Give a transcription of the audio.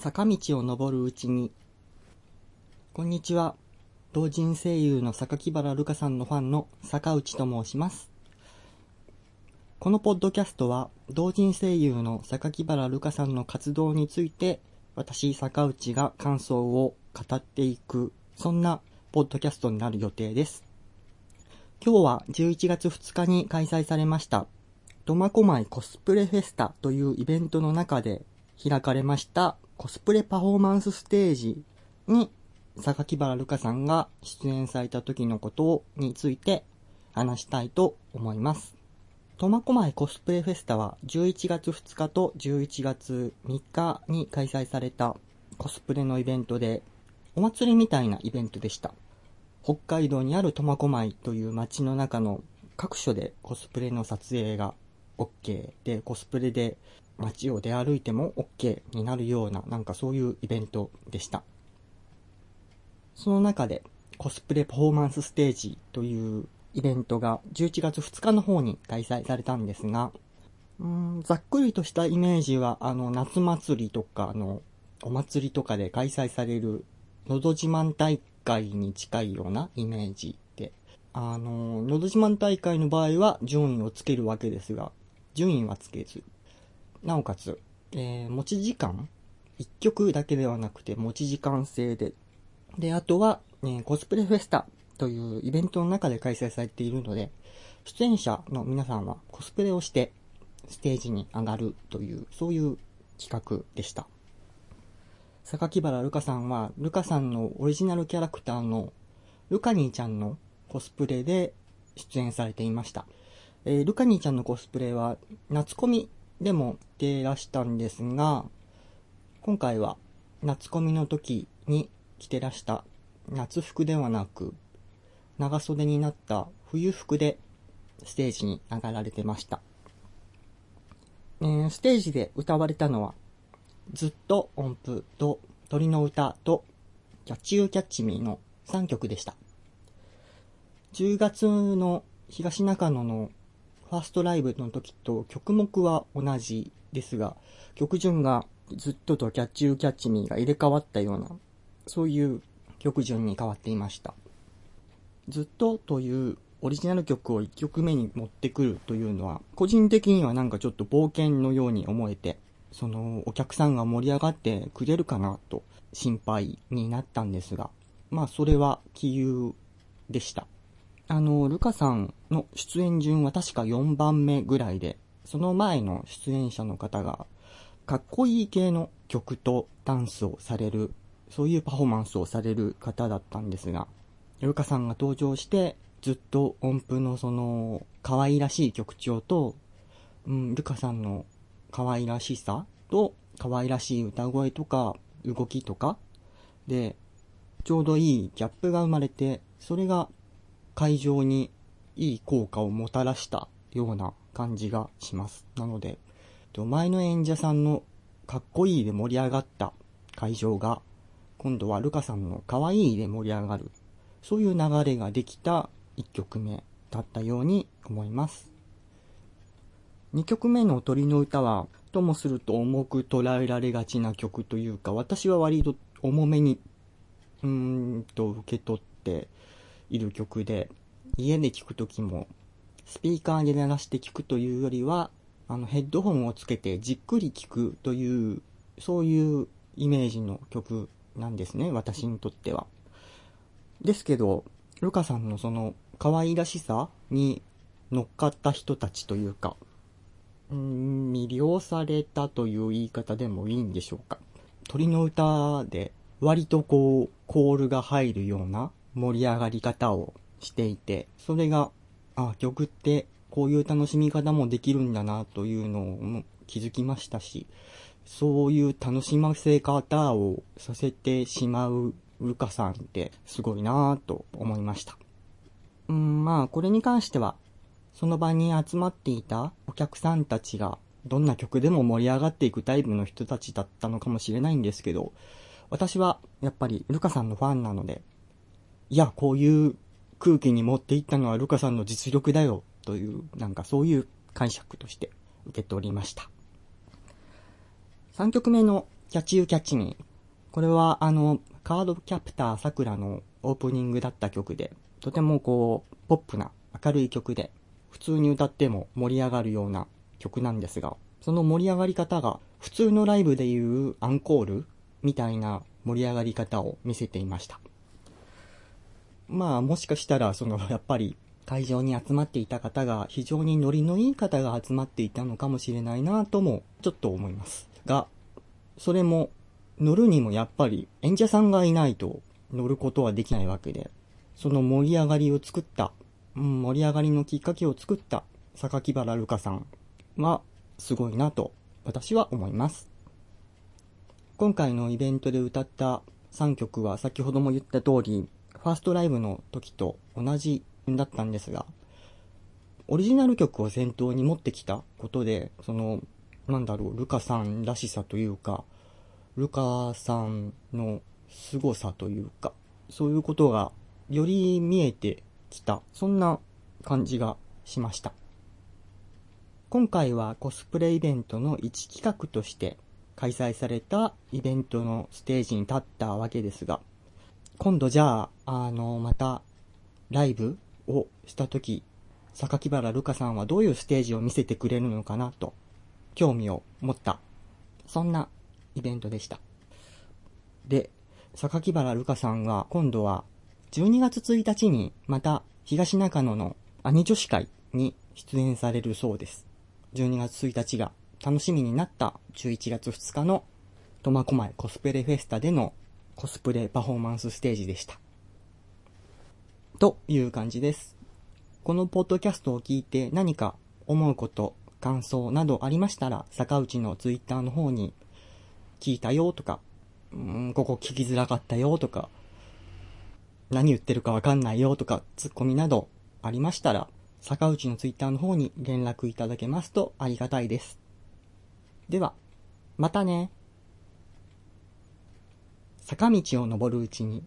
坂道を登るうちに、こんにちは。同人声優の榊原ルカさんのファンの坂内と申します。このポッドキャストは、同人声優の榊原ルカさんの活動について、私、坂内が感想を語っていく、そんなポッドキャストになる予定です。今日は11月2日に開催されました、苫小牧コスプレフェスタというイベントの中で開かれましたコスプレパフォーマンスステージに榊原ルカさんが出演された時のことについて話したいと思います。苫小牧コスプレフェスタは11月2日と11月3日に開催されたコスプレのイベントでお祭りみたいなイベントでした。北海道にある苫小牧という街の中の各所でコスプレの撮影が OK で、コスプレで街を出歩いても OK になるような、なんかそういうイベントでした。その中で、コスプレパフォーマンスステージというイベントが11月2日の方に開催されたんですが、うんざっくりとしたイメージは、あの、夏祭りとか、あの、お祭りとかで開催される、のど自慢大会に近いようなイメージで、あの、のど自慢大会の場合は順位をつけるわけですが、順位はつけず、なおかつ、えー持ち時間 ?1 曲だけではなくて持ち時間制で、で、あとは、えーコスプレフェスタというイベントの中で開催されているので、出演者の皆さんはコスプレをしてステージに上がるという、そういう企画でした。榊原ルカさんは、ルカさんのオリジナルキャラクターのルカニーちゃんのコスプレで出演されていました。えールカニーちゃんのコスプレは夏コミでも出らしたんですが、今回は夏コミの時に着てらした夏服ではなく、長袖になった冬服でステージに上がられてました。えーステージで歌われたのは、ずっと音符と鳥の歌とキャッチユーキャッチミーの3曲でした。10月の東中野のファーストライブの時と曲目は同じですが、曲順がずっととキャッチユーキャッチミーが入れ替わったような、そういう曲順に変わっていました。ずっとというオリジナル曲を1曲目に持ってくるというのは、個人的にはなんかちょっと冒険のように思えて、そのお客さんが盛り上がってくれるかなと心配になったんですが、まあそれは杞憂でした。あの、ルカさんの出演順は確か4番目ぐらいで、その前の出演者の方が、かっこいい系の曲とダンスをされる、そういうパフォーマンスをされる方だったんですが、ルカさんが登場して、ずっと音符のその、可愛らしい曲調と、うん、ルカさんの可愛らしさと、可愛らしい歌声とか、動きとか、で、ちょうどいいギャップが生まれて、それが会場にいい効果をもたらしたような感じがします。なので、前の演者さんのかっこいいで盛り上がった会場が、今度はルカさんの可愛いで盛り上がる、そういう流れができた1曲目だったように思います。2曲目の鳥の歌は、ともすると重く捉えられがちな曲というか、私は割と重めに、うーんと受け取っている曲で、家で聴くときも、スピーカーで鳴らして聴くというよりは、あの、ヘッドホンをつけてじっくり聴くという、そういうイメージの曲なんですね、私にとっては。ですけど、ルカさんのその可愛らしさに乗っかった人たちというか、うん魅了されたという言い方でもいいんでしょうか。鳥の歌で割とこう、コールが入るような盛り上がり方をしていて、それが、あ、曲ってこういう楽しみ方もできるんだなというのを気づきましたし、そういう楽しませ方をさせてしまうルカさんってすごいなぁと思いました。うん、まあ、これに関しては、その場に集まっていたお客さんたちが、どんな曲でも盛り上がっていくタイプの人たちだったのかもしれないんですけど、私はやっぱりルカさんのファンなので、いや、こういう空気に持っていったのはルカさんの実力だよ、という、なんかそういう解釈として受け取りました。3曲目のキャッチユーキャッチミー。これはあの、カードキャプターさくらのオープニングだった曲で、とてもこう、ポップな明るい曲で、普通に歌っても盛り上がるような曲なんですが、その盛り上がり方が普通のライブでいうアンコールみたいな盛り上がり方を見せていました。まあもしかしたらそのやっぱり会場に集まっていた方が非常にノリのいい方が集まっていたのかもしれないなともちょっと思います。が、それも乗るにもやっぱり演者さんがいないと乗ることはできないわけで、その盛り上がりを作った、うん、盛り上がりのきっかけを作った榊原ルカさんはすごいなと私は思います。今回のイベントで歌った3曲は先ほども言った通り、ファーストライブの時と同じだったんですが、オリジナル曲を先頭に持ってきたことで、その、なんだろう、ルカさんらしさというか、ルカさんの凄さというか、そういうことがより見えてきた、そんな感じがしました。今回はコスプレイベントの一企画として開催されたイベントのステージに立ったわけですが、今度じゃあ、あの、またライブをしたとき、榊原ルカさんはどういうステージを見せてくれるのかなと、興味を持った、そんなイベントでした。で、榊原ルカさんは今度は12月1日にまた東中野の兄女子会に出演されるそうです。12月1日が楽しみになった11月2日の苫小牧コスプレフェスタでのコスプレパフォーマンスステージでした。という感じです。このポッドキャストを聞いて何か思うこと、感想などありましたら、坂内のツイッターの方に聞いたよとか、うん、ここ聞きづらかったよとか、何言ってるかわかんないよとか、ツッコミなどありましたら、坂内のツイッターの方に連絡いただけますとありがたいです。では、またね。坂道を登るうちに。